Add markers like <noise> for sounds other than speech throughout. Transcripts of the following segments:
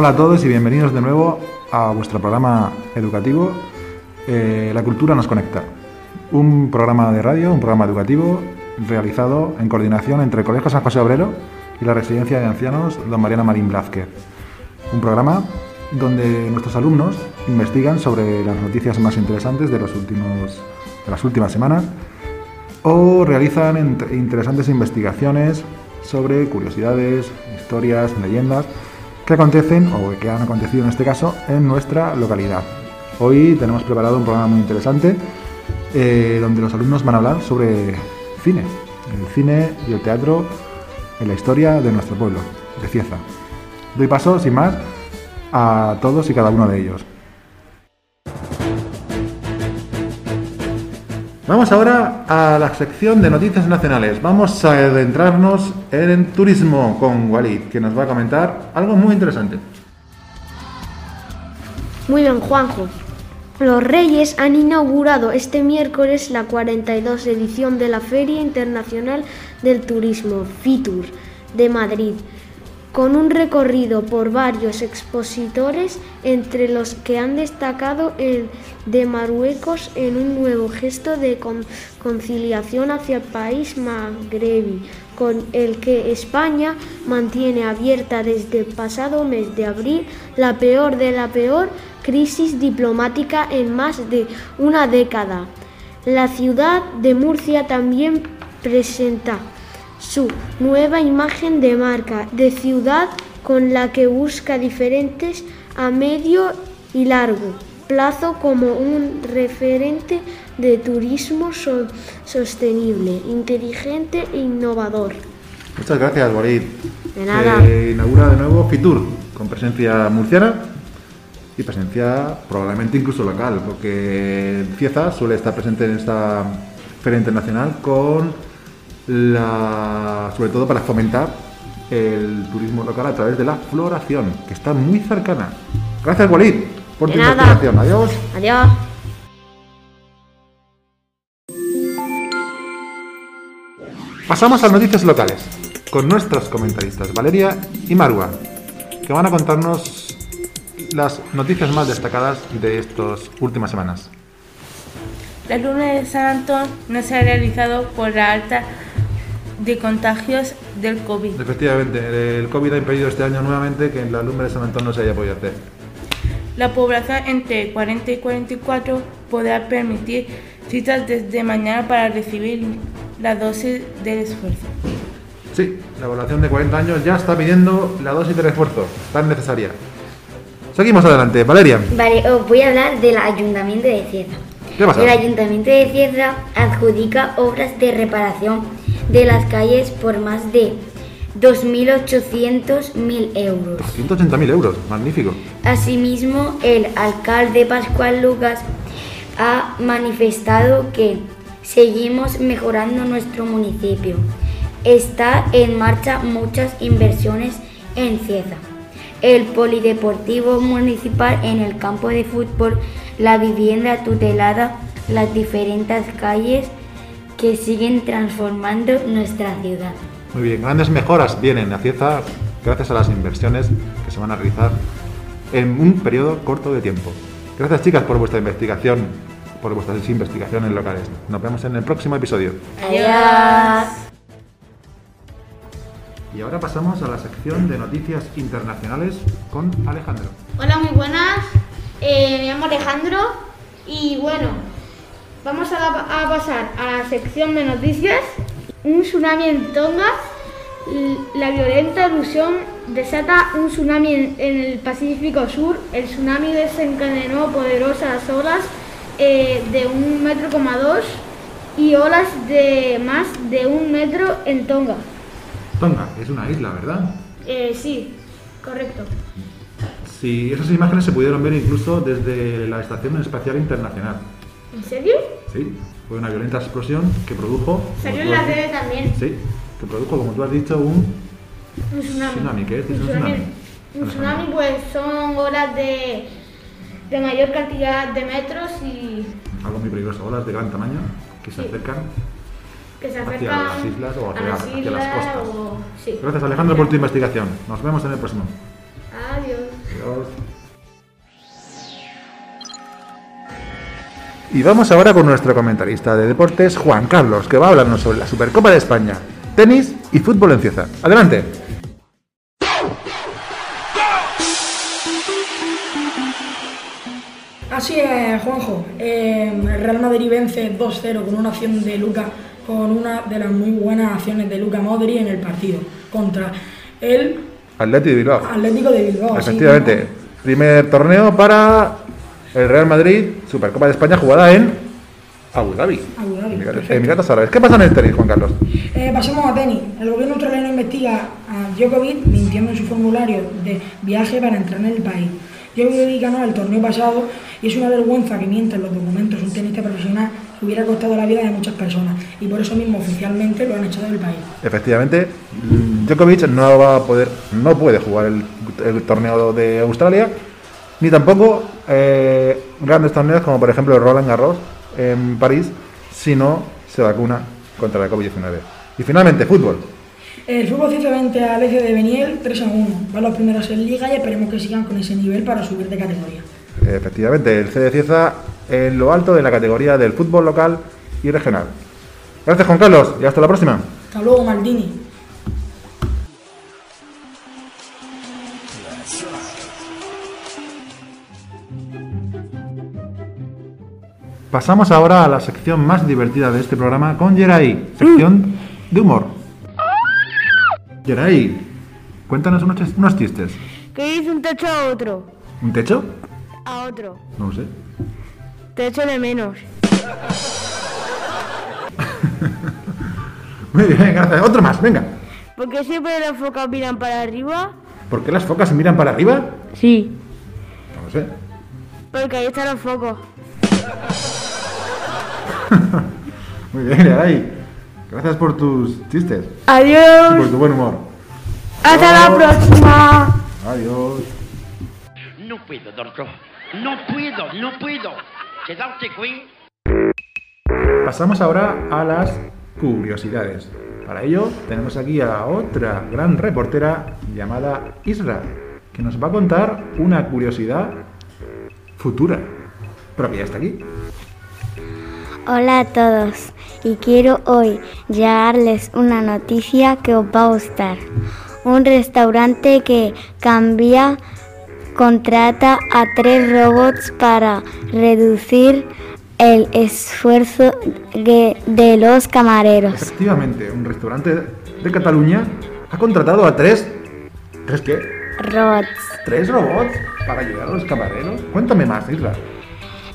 Hola a todos y bienvenidos de nuevo a vuestro programa educativo eh, La Cultura nos conecta. Un programa de radio, un programa educativo realizado en coordinación entre el Colegio San José Obrero y la Residencia de Ancianos Don Mariana Marín Blázquez. Un programa donde nuestros alumnos investigan sobre las noticias más interesantes de, de las últimas semanas o realizan int- interesantes investigaciones sobre curiosidades, historias, leyendas que acontecen o que han acontecido en este caso en nuestra localidad. Hoy tenemos preparado un programa muy interesante eh, donde los alumnos van a hablar sobre cine, el cine y el teatro en la historia de nuestro pueblo, de Cieza. Doy paso, sin más, a todos y cada uno de ellos. Vamos ahora a la sección de noticias nacionales. Vamos a adentrarnos en turismo con Walid, que nos va a comentar algo muy interesante. Muy bien, Juanjo. Los Reyes han inaugurado este miércoles la 42 edición de la Feria Internacional del Turismo, FITUR, de Madrid, con un recorrido por varios expositores, entre los que han destacado el de Marruecos en un nuevo gesto de con- conciliación hacia el país magrebí, con el que España mantiene abierta desde el pasado mes de abril la peor de la peor crisis diplomática en más de una década. La ciudad de Murcia también presenta su nueva imagen de marca de ciudad con la que busca diferentes a medio y largo plazo como un referente de turismo so- sostenible, inteligente e innovador. Muchas gracias, Walid. De nada. Se inaugura de nuevo Fitur, con presencia murciana y presencia probablemente incluso local, porque Cieza suele estar presente en esta feria internacional con la, sobre todo para fomentar el turismo local a través de la floración, que está muy cercana. Gracias, Walid, por De tu investigación. Adiós. Adiós. Pasamos a noticias locales con nuestros comentaristas Valeria y Marwa, que van a contarnos las noticias más destacadas de estas últimas semanas. La luna de San Antón no se ha realizado por la alta de contagios del COVID. Efectivamente, el COVID ha impedido este año nuevamente que en la lumbre de San Antón no se haya podido hacer. La población entre 40 y 44 podrá permitir citas desde mañana para recibir la dosis del esfuerzo. Sí, la población de 40 años ya está pidiendo la dosis de refuerzo, tan necesaria. Seguimos adelante, Valeria. Vale, os voy a hablar del Ayuntamiento de Cieza. ¿Qué pasa? El Ayuntamiento de Cieza adjudica obras de reparación de las calles por más de 2.800.000 euros. 180.000 euros, magnífico. Asimismo, el alcalde Pascual Lucas ha manifestado que seguimos mejorando nuestro municipio. Está en marcha muchas inversiones en Cieza. El polideportivo municipal en el campo de fútbol, la vivienda tutelada, las diferentes calles que siguen transformando nuestra ciudad. Muy bien, grandes mejoras vienen a Cieza gracias a las inversiones que se van a realizar en un periodo corto de tiempo. Gracias chicas por vuestra investigación, por vuestras investigaciones locales. Nos vemos en el próximo episodio. Adiós. Y ahora pasamos a la sección de noticias internacionales con Alejandro. Hola, muy buenas. Eh, me llamo Alejandro y bueno, vamos a, la- a pasar a la sección de noticias. Un tsunami en Tonga. La violenta erupción desata un tsunami en, en el Pacífico Sur. El tsunami desencadenó poderosas olas eh, de un metro coma dos y olas de más de un metro en Tonga. Tonga, es una isla, ¿verdad? Eh, sí, correcto. Sí, esas imágenes se pudieron ver incluso desde la Estación Espacial Internacional. ¿En serio? Sí, fue una violenta explosión que produjo... Salió en la tele también. Sí, que produjo, como tú has dicho, un Un tsunami. Tsunami, ¿qué es? Un ¿Es un tsunami, un tsunami, pues son olas de, de mayor cantidad de metros y algo muy peligroso, olas de gran tamaño que se Sí. acercan que se Hacia acercan las islas o hacia- a las hacia las costas. o- sí. Gracias Alejandro por tu investigación. Nos vemos en el próximo. Adiós. Carlos. Y vamos ahora con nuestro comentarista de deportes, Juan Carlos, que va a hablarnos sobre la Supercopa de España, tenis y fútbol en Cieza. Adelante. Así es, Juanjo. Eh, el Real Madrid vence 2-0 con una acción de Luca, con una de las muy buenas acciones de Luca Modri en el partido contra el Atlético de Bilbao. Atlético de Bilbao. sí, Efectivamente, primer torneo para el Real Madrid, Supercopa de España jugada en Abu Dhabi. Abu Dhabi, Emiratos-. Emiratos Árabes. ¿Qué pasa en el tenis, Juan Carlos? Eh, pasemos a tenis. El gobierno australiano investiga a Djokovic mintiendo en su formulario de viaje para entrar en el país. Djokovic ganó el torneo pasado y es una vergüenza que mienta en los documentos un tenista profesional que hubiera costado la vida de muchas personas y por eso mismo oficialmente lo han echado del país. Efectivamente, Djokovic no va a poder, no puede jugar el, el torneo de Australia, ni tampoco eh, grandes torneos como por ejemplo el Roland Garros en París, si no se vacuna contra la COVID-19. Y finalmente, fútbol. El fútbol Cieza vence al EC de Beniel 3 a 1. Van los primeros en liga y esperemos que sigan con ese nivel para subir de categoría. Efectivamente, el CD Cieza en lo alto de la categoría del fútbol local y regional. Gracias Juan Carlos y hasta la próxima. Hasta luego, Maldini. Pasamos ahora a la sección más divertida de este programa con Geray, sección de humor. Geray, cuéntanos unos, chis- unos chistes. ¿Qué dice un techo a otro? ¿Un techo? A otro. No lo sé. Te echo de menos. <laughs> Muy bien, gracias. Otro más, venga. ¿Por qué siempre las focas miran para arriba? ¿Por qué las focas miran para arriba? Sí. No lo sé. Porque ahí están los focos. <laughs> Muy bien, Geray. Gracias por tus chistes y por Adiós. tu buen humor. Hasta la próxima. Adiós. No puedo, doctor. No puedo, no puedo. Quedarte aquí. Pasamos ahora a las curiosidades. Para ello tenemos aquí a otra gran reportera llamada Isra, que nos va a contar una curiosidad futura, pero que ya está aquí. Hola a todos y quiero hoy llevarles una noticia que os va a gustar. Un restaurante que cambia contrata a tres robots para reducir el esfuerzo de, de los camareros. Efectivamente, un restaurante de Cataluña ha contratado a tres... ¿Tres qué? Robots. ¿Tres robots para ayudar a los camareros? Cuéntame más, Isra.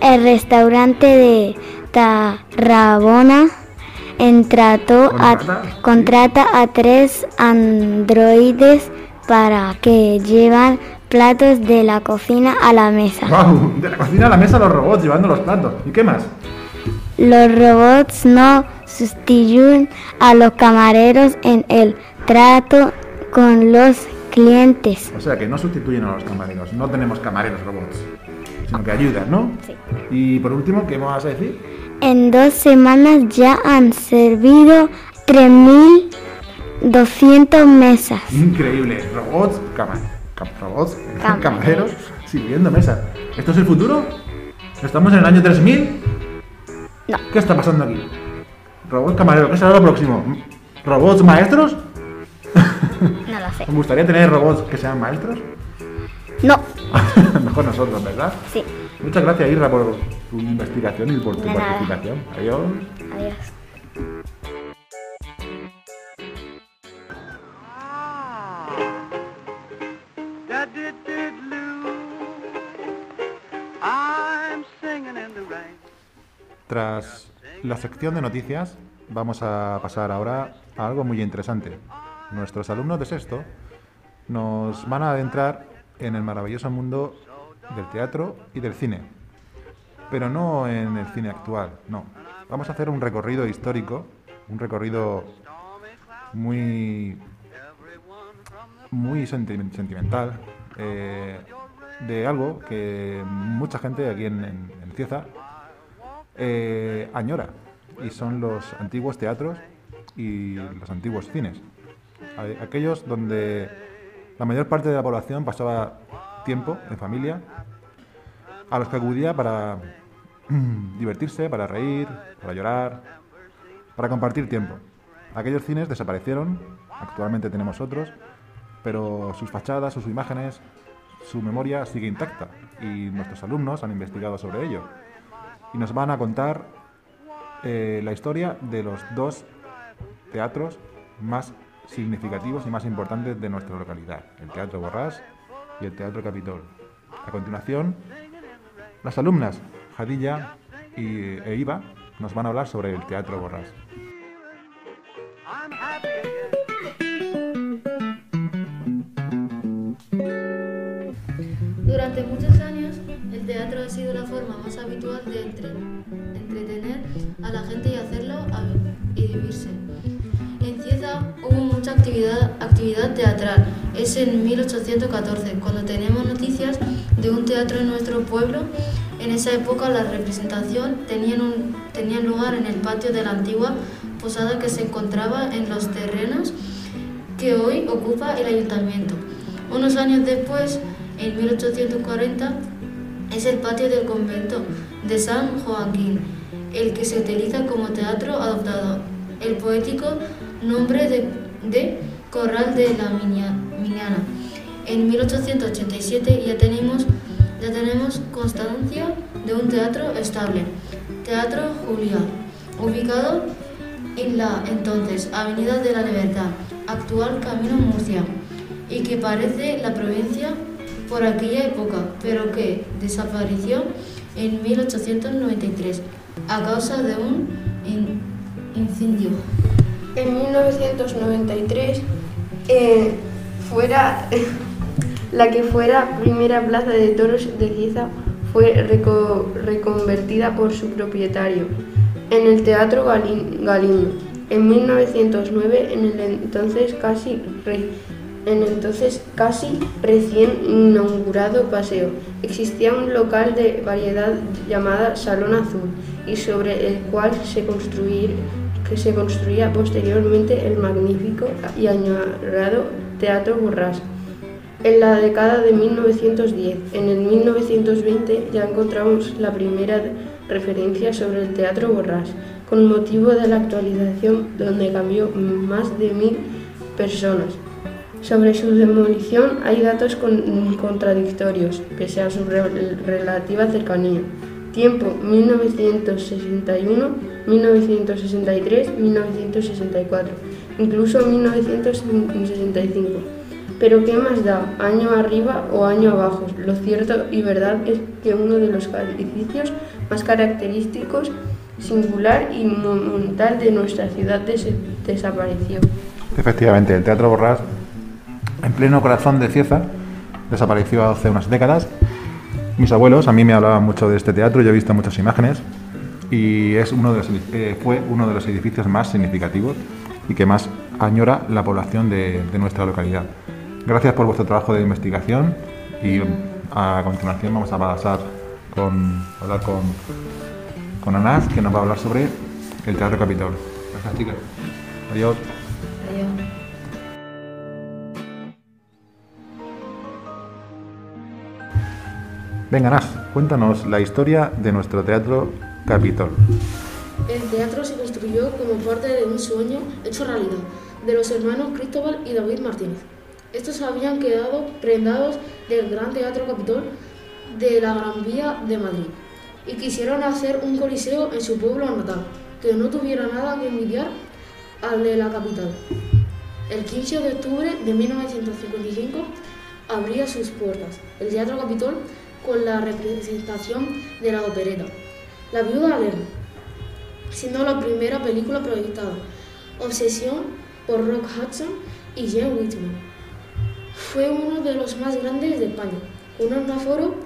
El restaurante de Tarragona entrató a- ¿Contrata? a tres androides para que llevan platos de la cocina a la mesa. ¡Wow! De la cocina a la mesa los robots llevando los platos. ¿Y qué más? Los robots no sustituyen a los camareros en el trato con los clientes. O sea, que no sustituyen a los camareros. No tenemos camareros robots, sino que ayudan, ¿no? Sí. Y por último, ¿qué me vas a decir? En dos semanas ya han servido 3.200 mesas. Increíble. Robots, cama- cam- robots, <laughs> Camareros. camareros, sirviendo mesa. ¿Esto es el futuro? ¿Estamos en el año 3000? No. ¿Qué está pasando aquí? Robots camareros, ¿qué será lo próximo? ¿Robots maestros? <laughs> No lo sé. ¿Os gustaría tener robots que sean maestros? No. <laughs> Mejor nosotros, ¿verdad? Sí. Muchas gracias, Irra, por tu investigación y por tu De nada. participación. Adiós. Adiós. I'm singing in the rain. Tras la sección de noticias, vamos a pasar ahora a algo muy interesante. Nuestros alumnos de sexto nos van a adentrar en el maravilloso mundo del teatro y del cine. Pero no en el cine actual, no. Vamos a hacer un recorrido histórico, un recorrido muy muy senti- sentimental eh, de algo que mucha gente aquí en, en, Cieza eh, añora y son los antiguos teatros y los antiguos cines. Aquellos donde la mayor parte de la población pasaba tiempo en familia, a los que acudía para <clears throat> divertirse, para reír, para llorar, para compartir tiempo. Aquellos cines desaparecieron, actualmente tenemos otros, pero sus fachadas, sus imágenes, su memoria sigue intacta y nuestros alumnos han investigado sobre ello y nos van a contar eh, la historia de los dos teatros más significativos y más importantes de nuestra localidad, el Teatro Borrás y el Teatro Capitol. A continuación, las alumnas Jadilla y, e Iva nos van a hablar sobre el Teatro Borrás. Durante muchos años, el teatro ha sido la forma más habitual de entretener a la gente y hacerlo y vivirse. Hubo mucha actividad, actividad teatral. Es en 1814, cuando tenemos noticias de un teatro en nuestro pueblo. En esa época la representación tenía, un, tenía lugar en el patio de la antigua posada que se encontraba en los terrenos que hoy ocupa el ayuntamiento. Unos años después, en 1840, es el patio del convento de San Joaquín, el que se utiliza como teatro adoptado. El poético nombre de, Corral de la Miniana. En 1887 ya tenemos, ya tenemos constancia de un teatro estable, Teatro Julia, ubicado en la entonces Avenida de la Libertad, actual Camino Murcia, y que parece la provincia por aquella época, pero que desapareció en 1893 a causa de un incendio. En 1993, eh, <laughs> la que fuera primera plaza de toros de Cieza fue reconvertida por su propietario en el Teatro Galindo. En 1909, en el entonces casi recién inaugurado paseo. Existía un local de variedad llamada Salón Azul y sobre el cual se, que se construía posteriormente el magnífico y añorado Teatro Borrás. En la década de 1910, en el 1920 ya encontramos la primera referencia sobre el Teatro Borrás, con motivo de la actualización donde cambió más de mil personas. Sobre su demolición hay datos contradictorios, pese a su relativa cercanía. Tiempo 1961, 1963, 1964, incluso 1965. Pero ¿qué más da? ¿Año arriba o año abajo? Lo cierto y verdad es que uno de los edificios más característicos, singular y monumental de nuestra ciudad desapareció. Efectivamente, el Teatro Borrás en pleno corazón de Cieza, desapareció hace unas décadas. Mis abuelos a mí me hablaban mucho de este teatro, yo he visto muchas imágenes y es uno de eh, fue uno de los edificios más significativos y que más añora la población de, nuestra localidad. Gracias por vuestro trabajo de investigación y a continuación vamos a pasar con hablar con, con Anás, que nos va a hablar sobre el Teatro Capitol. Gracias, chicas. Adiós. Venga, Nas, cuéntanos la historia de nuestro teatro Capitol. El teatro se construyó como parte de un sueño hecho realidad de los hermanos Cristóbal y David Martínez. Estos habían quedado prendados del Gran Teatro Capitol de la Gran Vía de Madrid y quisieron hacer un coliseo en su pueblo natal que no tuviera nada que envidiar al de la capital. El 15 de octubre de 1955 abría sus puertas. El Teatro Capitol con la representación de la opereta La viuda alegre, siendo la primera película proyectada. Obsesión por Rock Hudson y Jane Whitman. Fue uno de los más grandes de España, con un aforo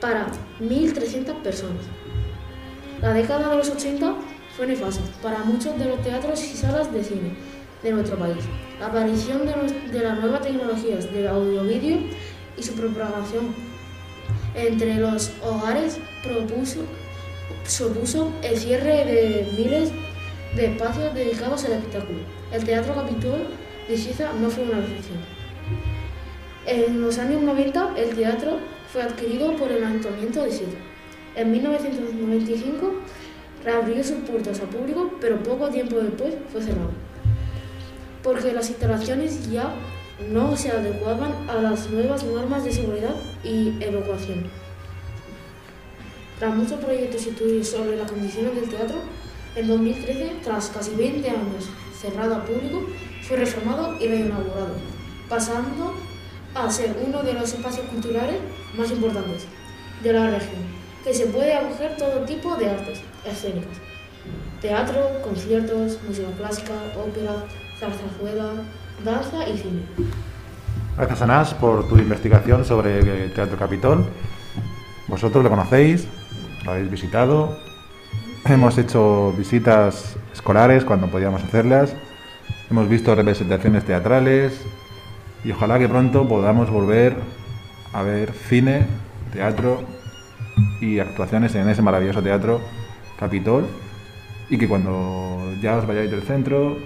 para 1.300 personas. La década de los 80 fue nefasta para muchos de los teatros y salas de cine de nuestro país. La aparición de, las nuevas tecnologías del audio-vídeo y su propagación entre los hogares propuso, supuso el cierre de miles de espacios dedicados al espectáculo. El Teatro Capitol de Suiza no fue una excepción. En los años 90 el teatro fue adquirido por el Ayuntamiento de Sitges. En 1995 reabrió sus puertas al público, pero poco tiempo después fue cerrado, porque las instalaciones ya no se adecuaban a las nuevas normas de seguridad y evacuación. Tras muchos proyectos y estudios sobre las condiciones del teatro, en 2013, tras casi 20 años cerrado al público, fue reformado y reinaugurado, pasando a ser uno de los espacios culturales más importantes de la región, que se puede acoger todo tipo de artes escénicas. Teatro, conciertos, música clásica, ópera, zarzazuela, danza y cine. Gracias Anás por tu investigación sobre el Teatro Capitol. Vosotros lo conocéis, lo habéis visitado. Hemos hecho visitas escolares cuando podíamos hacerlas. Hemos visto representaciones teatrales y ojalá que pronto podamos volver a ver cine, teatro y actuaciones en ese maravilloso teatro Capitol y que cuando ya os vayáis del centro,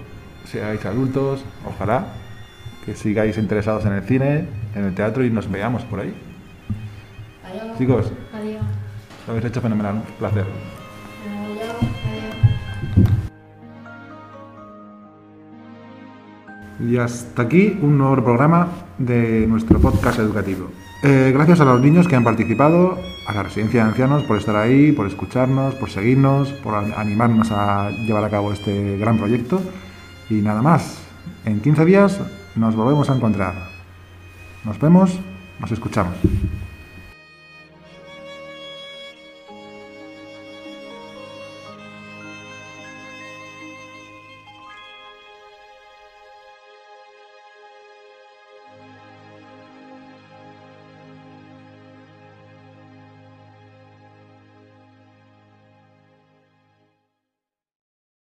seáis adultos, ojalá que sigáis interesados en el cine, en el teatro y nos veamos por ahí. Adiós. Chicos, Adiós. lo habéis hecho fenomenal, un placer. Y hasta aquí un nuevo programa de nuestro podcast educativo. Eh, gracias a los niños que han participado, a la residencia de ancianos por estar ahí, por escucharnos, por seguirnos, por animarnos a llevar a cabo este gran proyecto. Y nada más, en 15 días nos volvemos a encontrar. Nos vemos, nos escuchamos.